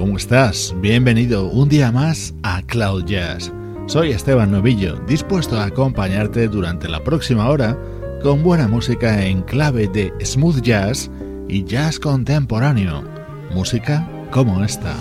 ¿Cómo estás? Bienvenido un día más a Cloud Jazz. Soy Esteban Novillo, dispuesto a acompañarte durante la próxima hora con buena música en clave de smooth jazz y jazz contemporáneo. Música como esta.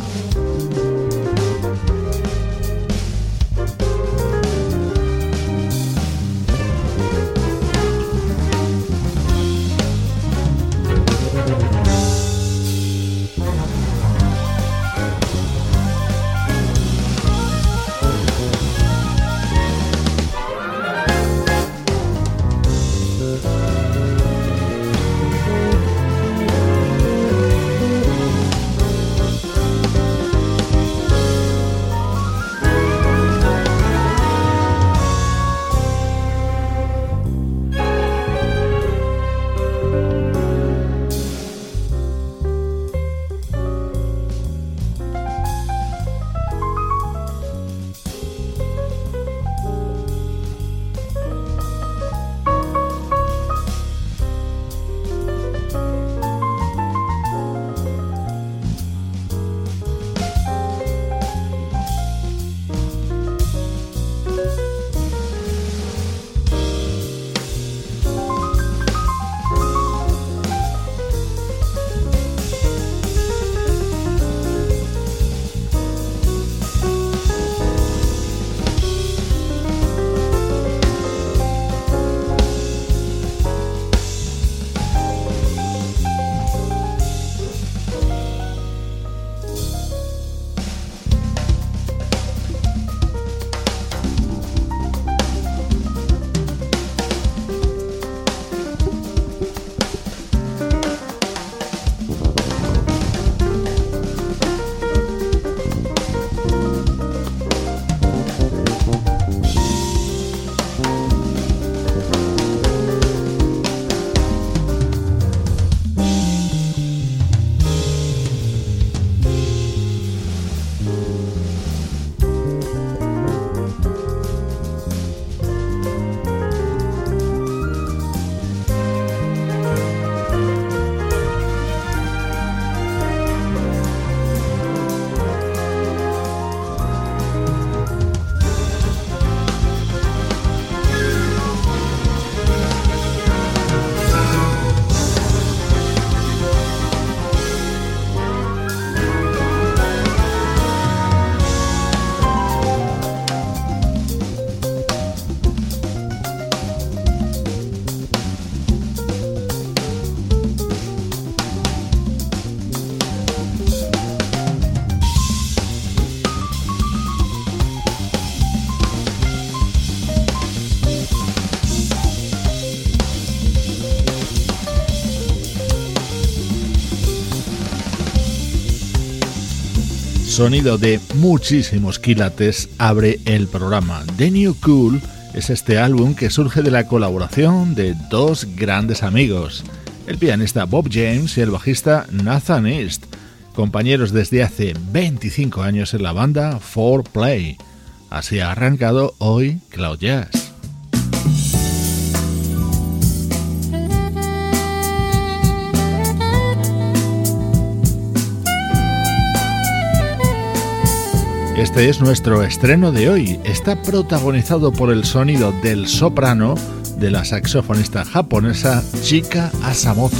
Sonido de muchísimos quilates abre el programa. The New Cool es este álbum que surge de la colaboración de dos grandes amigos, el pianista Bob James y el bajista Nathan East, compañeros desde hace 25 años en la banda 4Play. Así ha arrancado hoy Cloud Jazz. Este es nuestro estreno de hoy. Está protagonizado por el sonido del soprano de la saxofonista japonesa Chika Asamoto.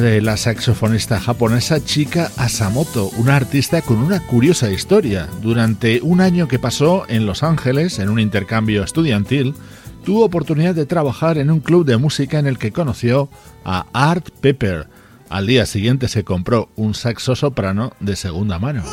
De la saxofonista japonesa Chika Asamoto, una artista con una curiosa historia. Durante un año que pasó en Los Ángeles, en un intercambio estudiantil, tuvo oportunidad de trabajar en un club de música en el que conoció a Art Pepper. Al día siguiente se compró un saxo soprano de segunda mano.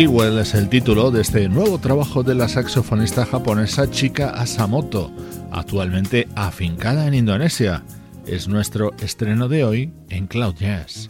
Jewel es el título de este nuevo trabajo de la saxofonista japonesa Chika Asamoto, actualmente afincada en Indonesia. Es nuestro estreno de hoy en Cloud Jazz.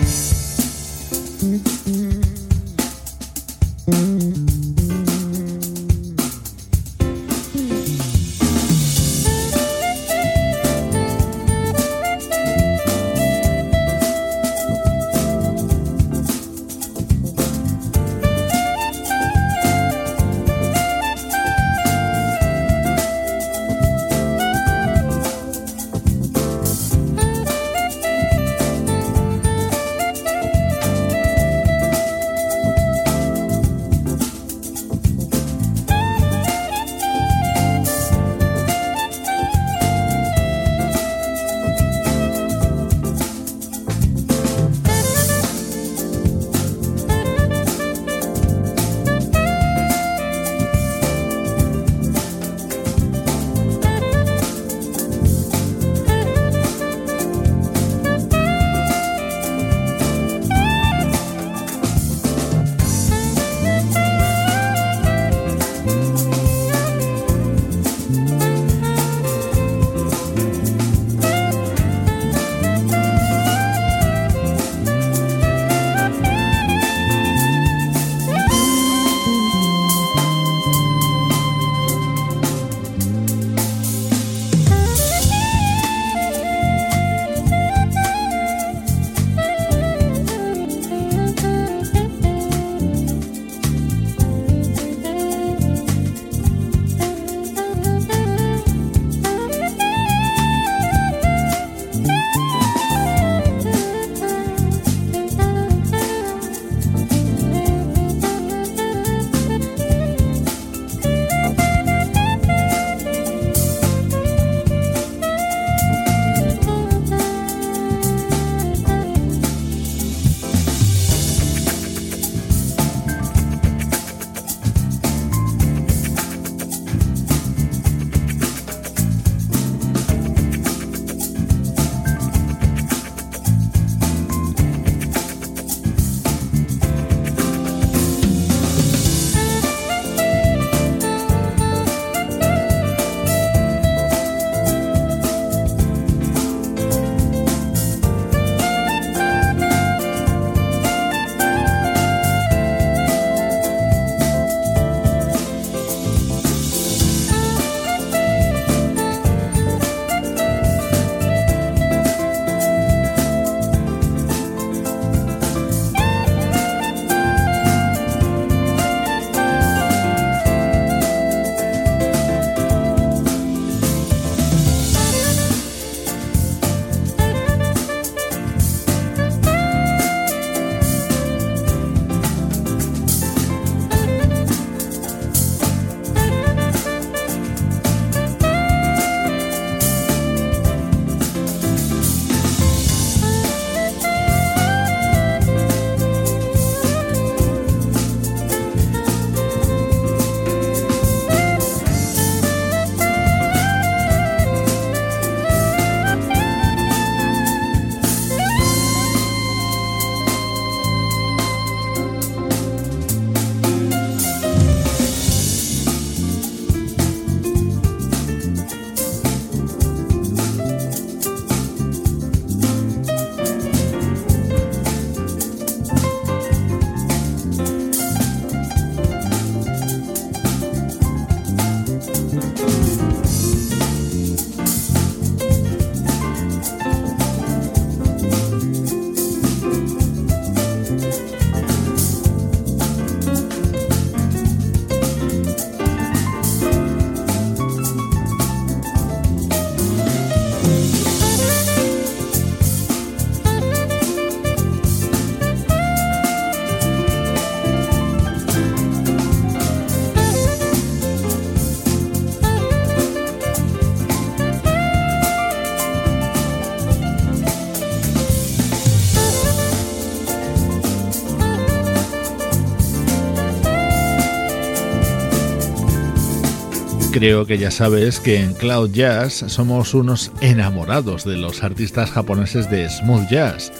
Creo que ya sabes que en Cloud Jazz somos unos enamorados de los artistas japoneses de smooth jazz.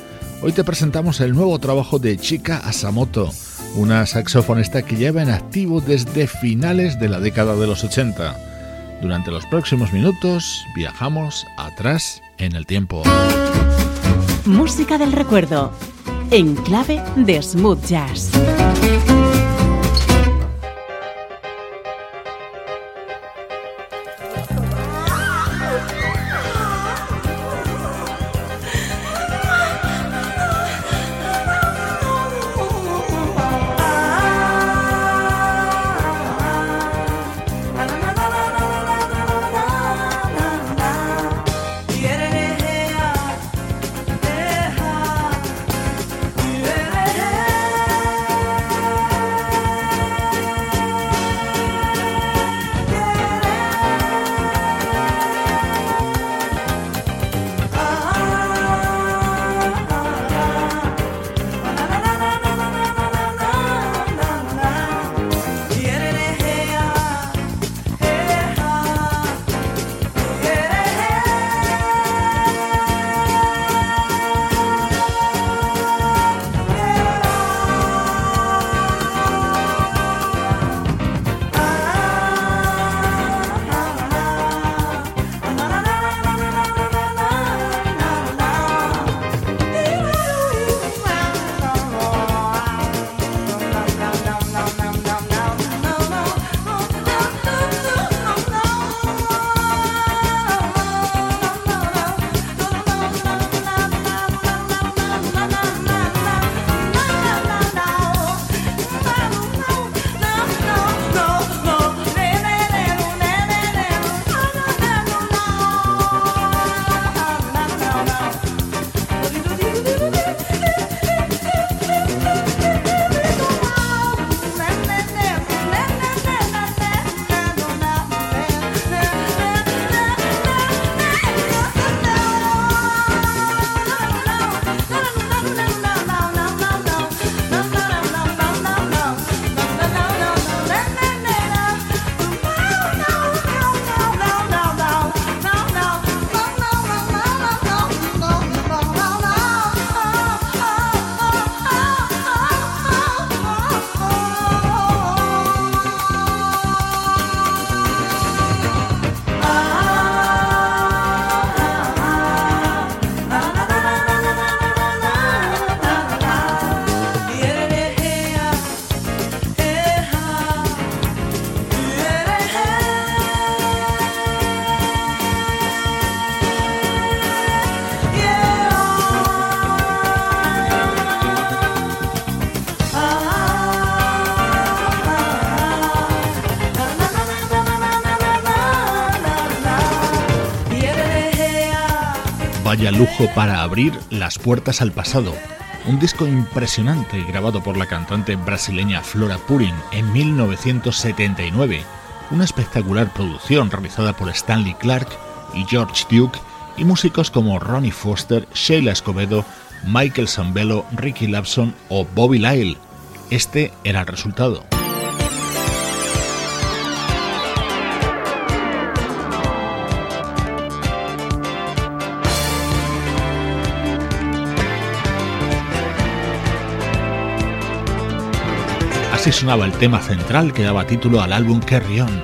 Hoy te presentamos el nuevo trabajo de Chika Asamoto, una saxofonista que lleva en activo desde finales de la década de los 80. Durante los próximos minutos viajamos atrás en el tiempo. Música del recuerdo, en clave de smooth jazz. Lujo para abrir las puertas al pasado. Un disco impresionante grabado por la cantante brasileña Flora Purin en 1979. Una espectacular producción realizada por Stanley Clark y George Duke y músicos como Ronnie Foster, Sheila Escobedo, Michael Sambello, Ricky Lapson o Bobby Lyle. Este era el resultado. Así sonaba el tema central que daba título al álbum Carry On,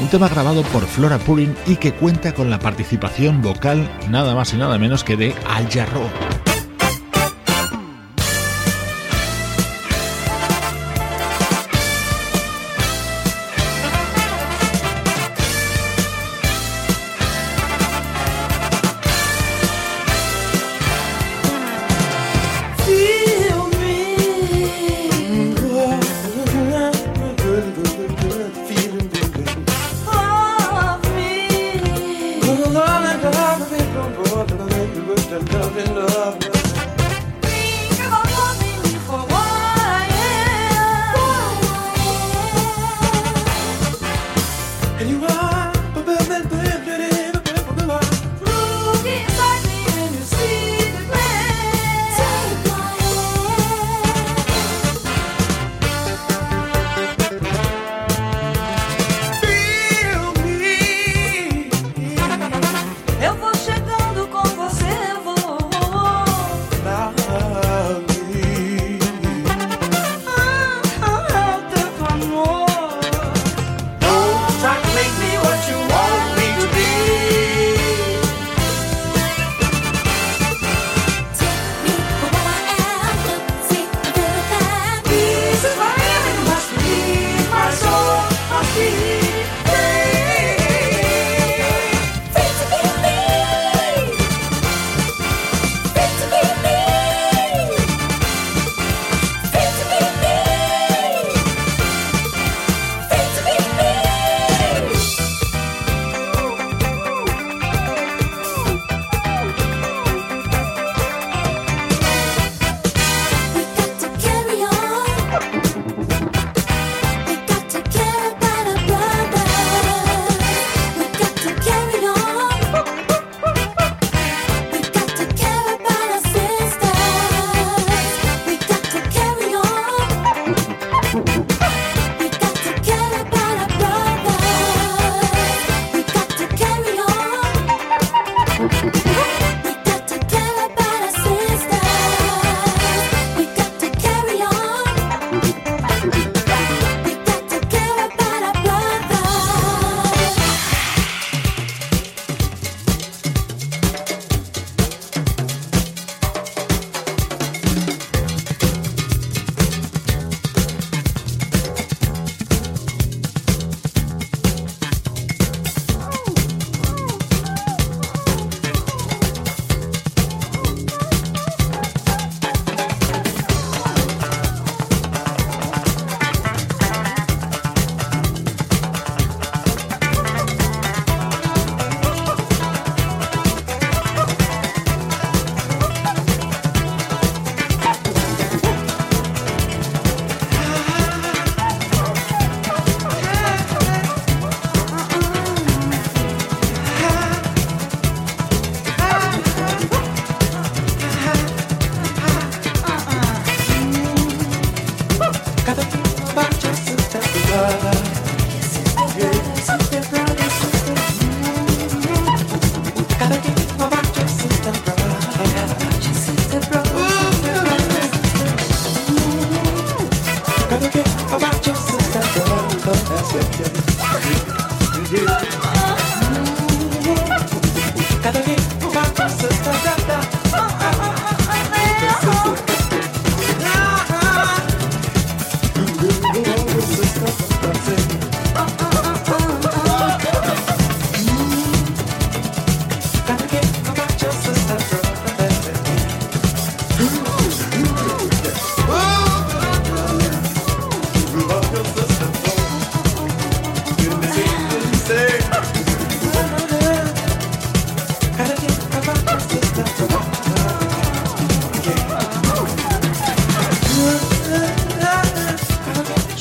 un tema grabado por Flora Purin y que cuenta con la participación vocal nada más y nada menos que de Al Jarreau.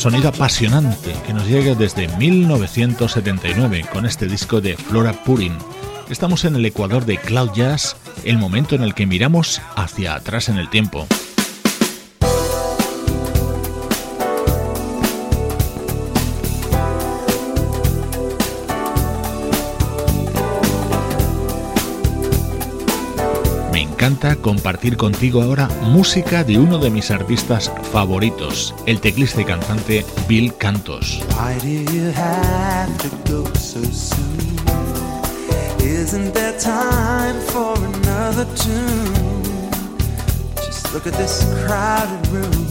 Sonido apasionante que nos llega desde 1979 con este disco de Flora Purin. Estamos en el ecuador de Cloud Jazz, el momento en el que miramos hacia atrás en el tiempo. Encanta compartir contigo ahora música de uno de mis artistas favoritos, el teclista y cantante Bill Cantos. Look at this crowded room.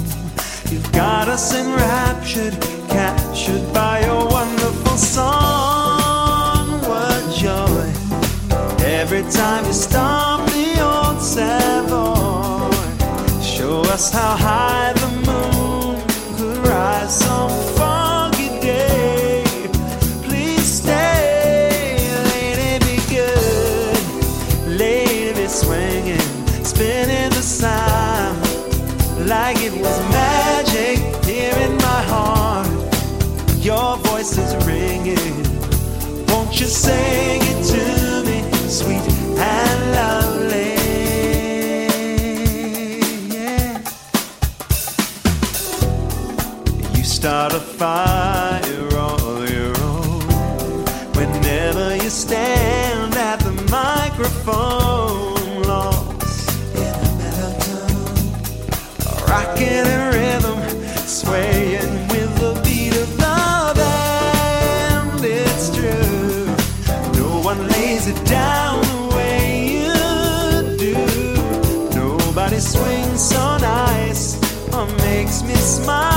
You've got us enraptured, captured by your wonderful song. What joy every time you stomp Show us how high the moon could rise some foggy day. Please stay, be good. Be swinging, spinning the like it was magic here in my heart. Your voice is ringing. Won't you sing start a fire on your own. Whenever you stand at the microphone, lost in a mellow tone, rocking in rhythm, swaying with the beat of. It's true, no one lays it down the way you do. Nobody swings so nice or makes me smile.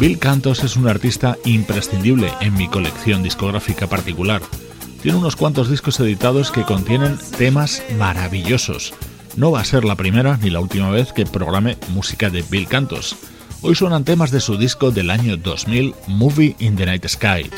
Bill Cantos es un artista imprescindible en mi colección discográfica particular. Tiene unos cuantos discos editados que contienen temas maravillosos. No va a ser la primera ni la última vez que programe música de Bill Cantos. Hoy suenan temas de su disco del año 2000, Movie in the Night Sky.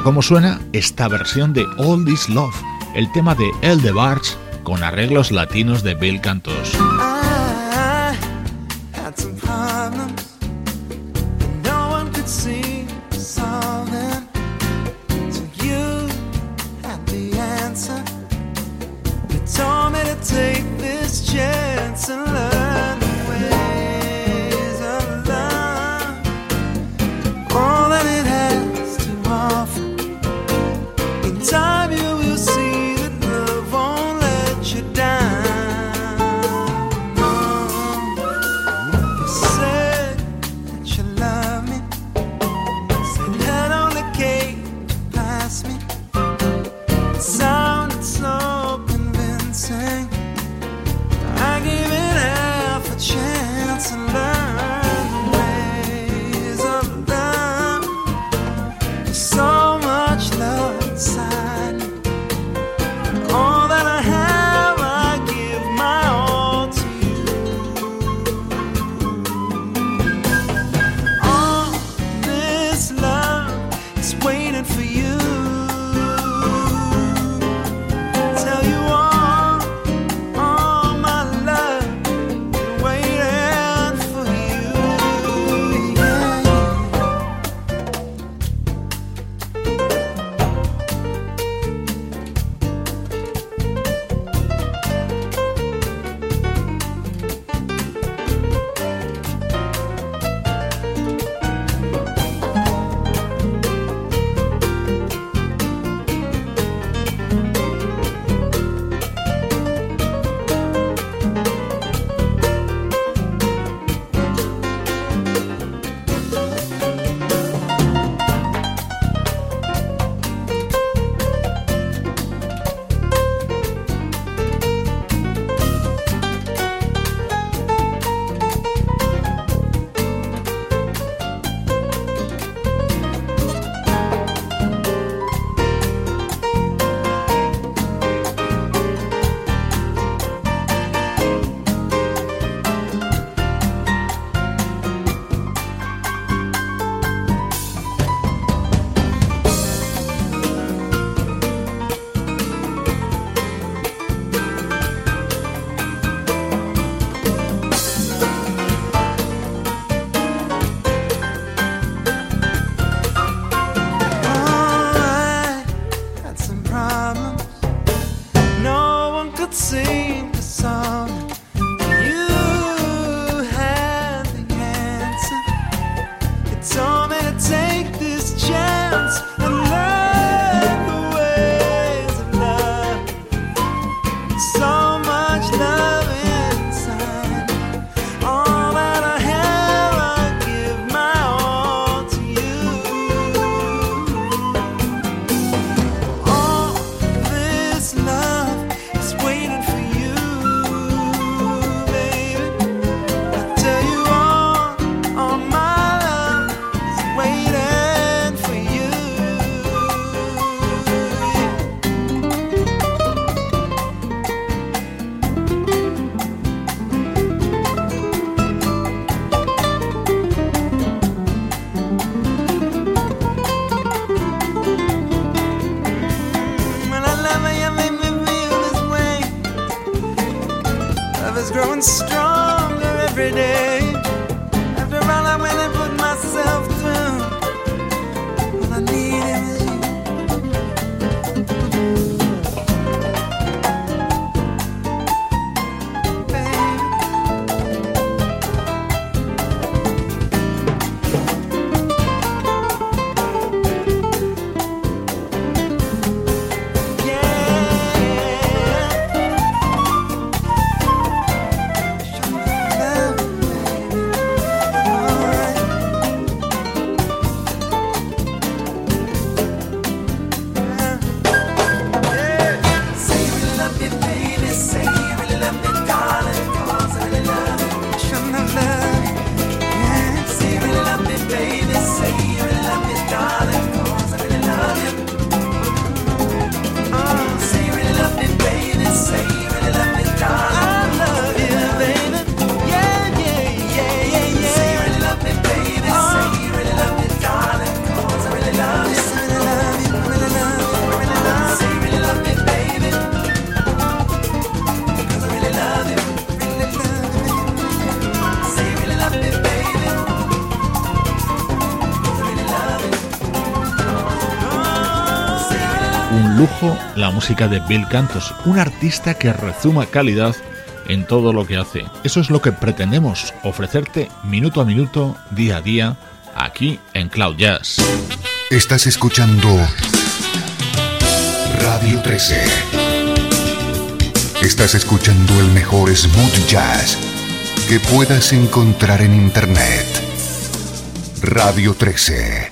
Escucha cómo suena esta versión de All This Love, el tema de El de Barge con arreglos latinos de Bill Cantos. La música de Bill Cantos, un artista que rezuma calidad en todo lo que hace. Eso es lo que pretendemos ofrecerte minuto a minuto, día a día, aquí en Cloud Jazz. Estás escuchando Radio 13. Estás escuchando el mejor smooth jazz que puedas encontrar en Internet. Radio 13.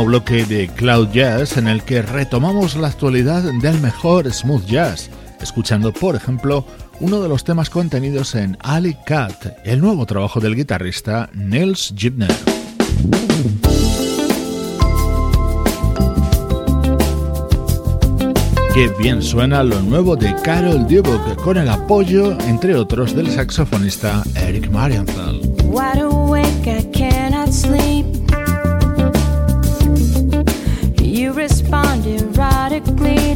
Último bloque de Cloud Jazz en el que retomamos la actualidad del mejor smooth jazz, escuchando por ejemplo uno de los temas contenidos en Ali Cat, el nuevo trabajo del guitarrista Nils Gibner. Qué bien suena lo nuevo de Carol Dubok con el apoyo, entre otros, del saxofonista Eric Marienthal. please.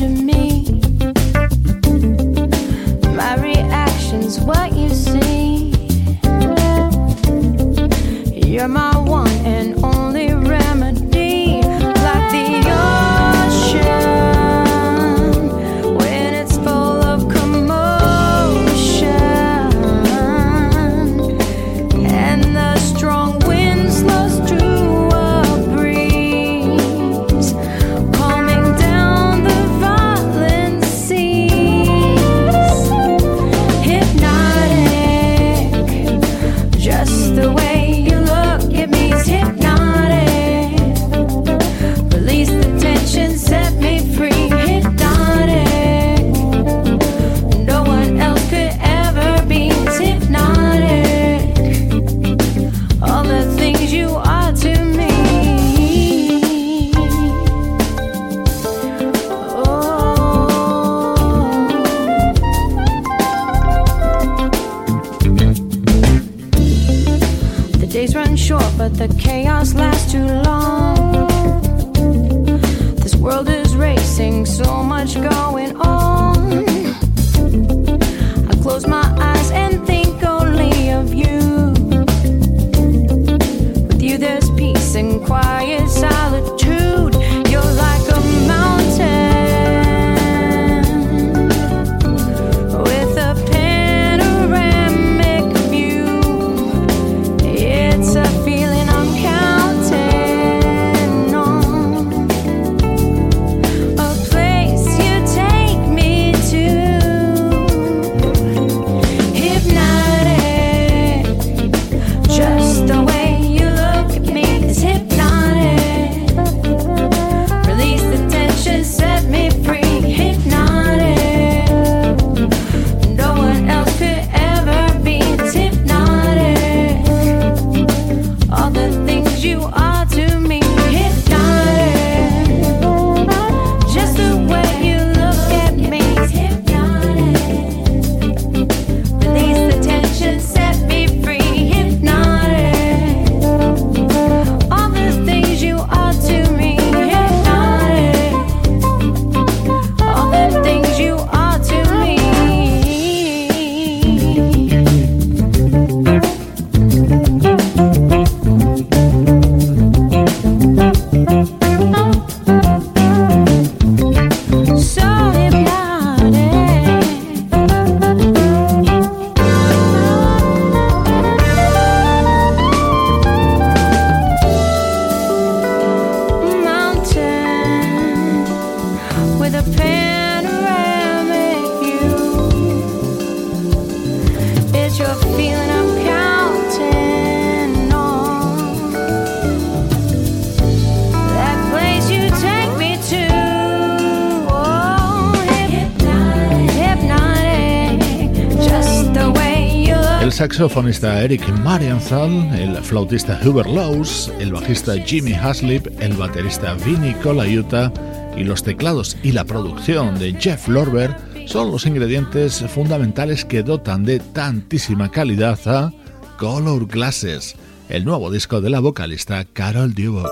Saxofonista Eric Marienthal, el flautista Hubert Laws, el bajista Jimmy Haslip, el baterista Vinny Colaiuta y los teclados y la producción de Jeff Lorber son los ingredientes fundamentales que dotan de tantísima calidad a Color Glasses, el nuevo disco de la vocalista Carol Dubok.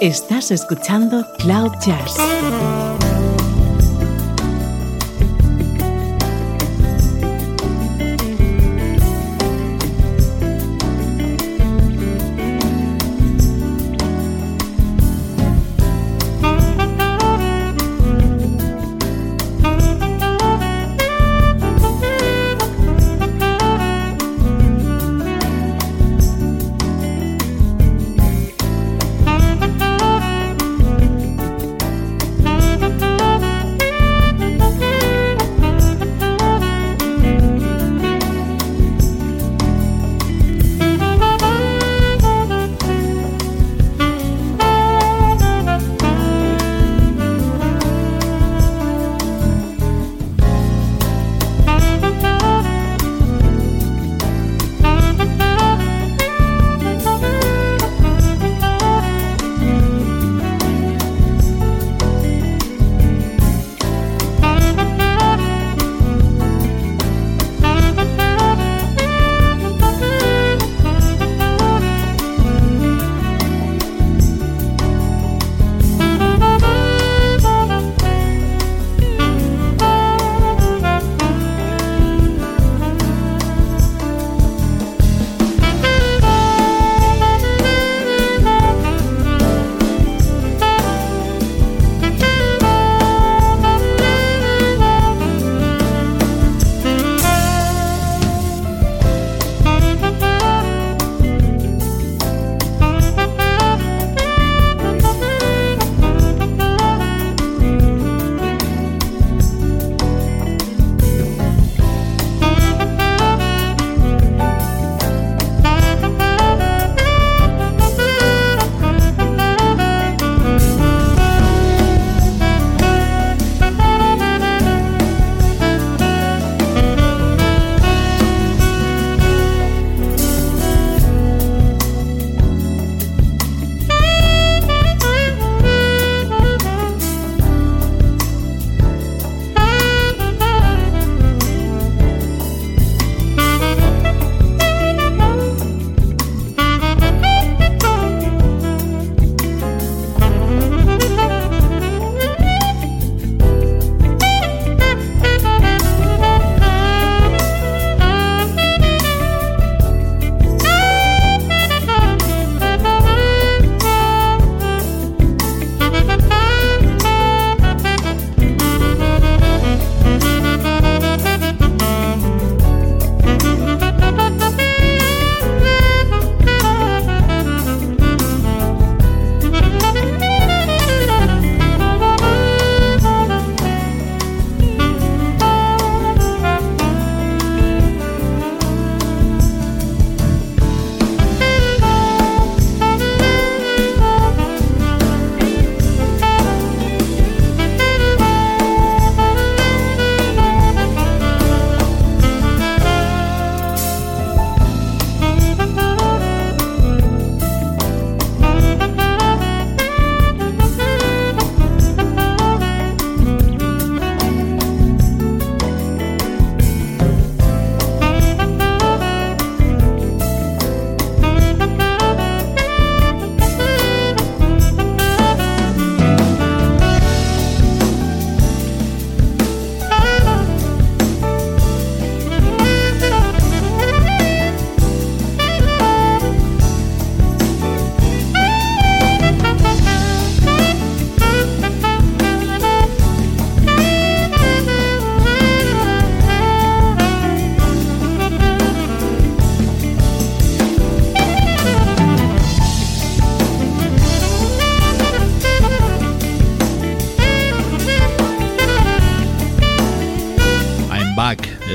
Estás escuchando Cloud Jazz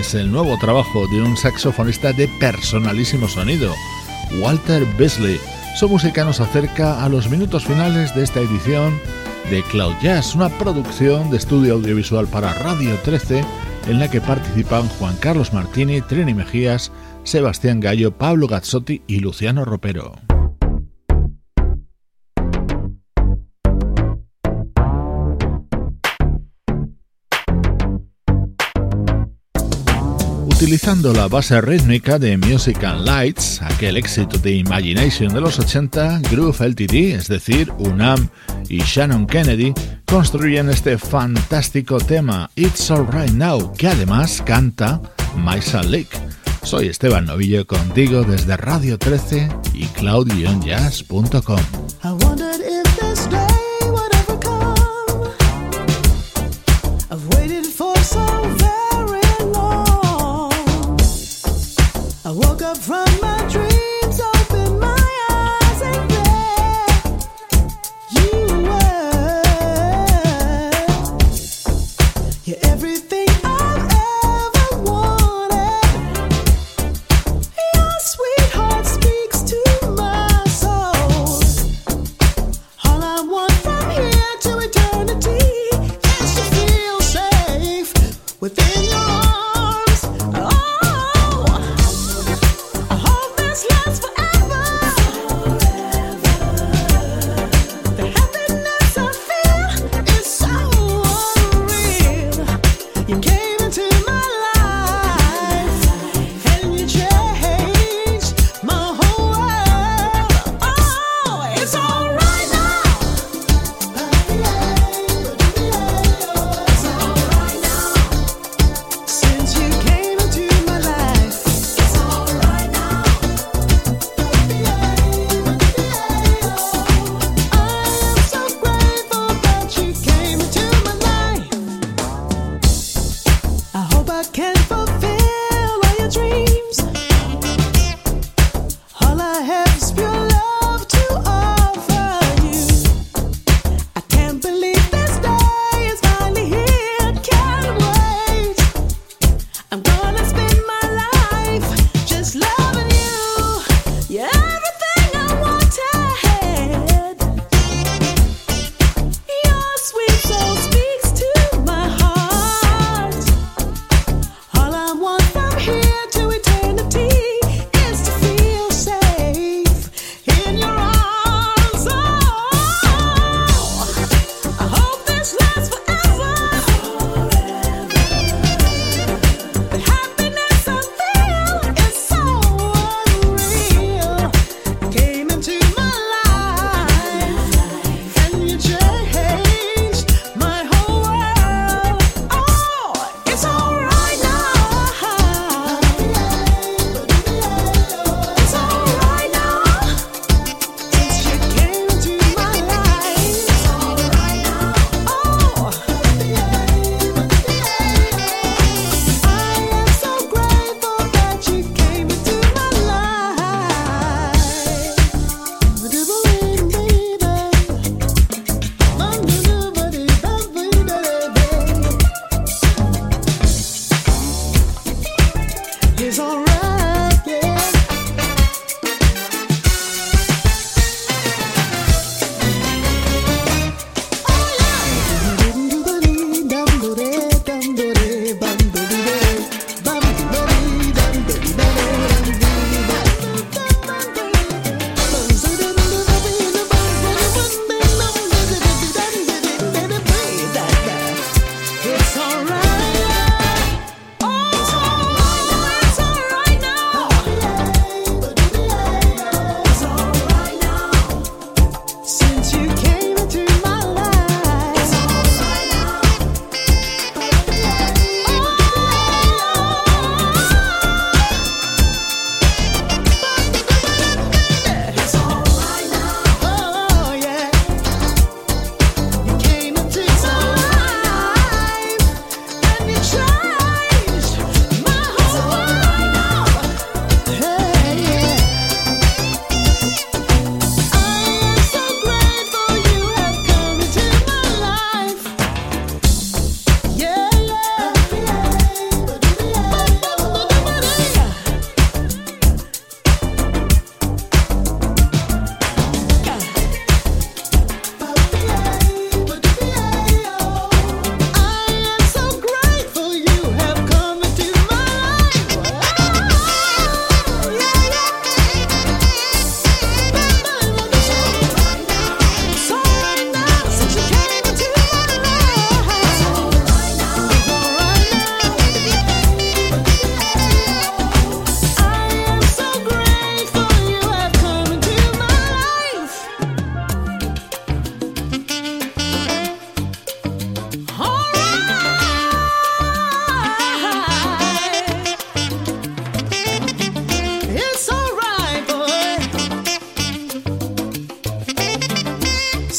es el nuevo trabajo de un saxofonista de personalísimo sonido, Walter Beasley. Su música nos acerca a los minutos finales de esta edición de Cloud Jazz, una producción de estudio audiovisual para Radio 13 en la que participan Juan Carlos Martini, Trini Mejías, Sebastián Gallo, Pablo Gazzotti y Luciano Ropero. Utilizando la base rítmica de Music and Lights, aquel éxito de Imagination de los 80, Groove LTD, es decir, UNAM y Shannon Kennedy, construyen este fantástico tema It's Alright Now, que además canta Maisa Lake. Soy Esteban Novillo contigo desde Radio 13 y cloud-jazz.com.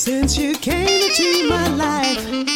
Since you came into my life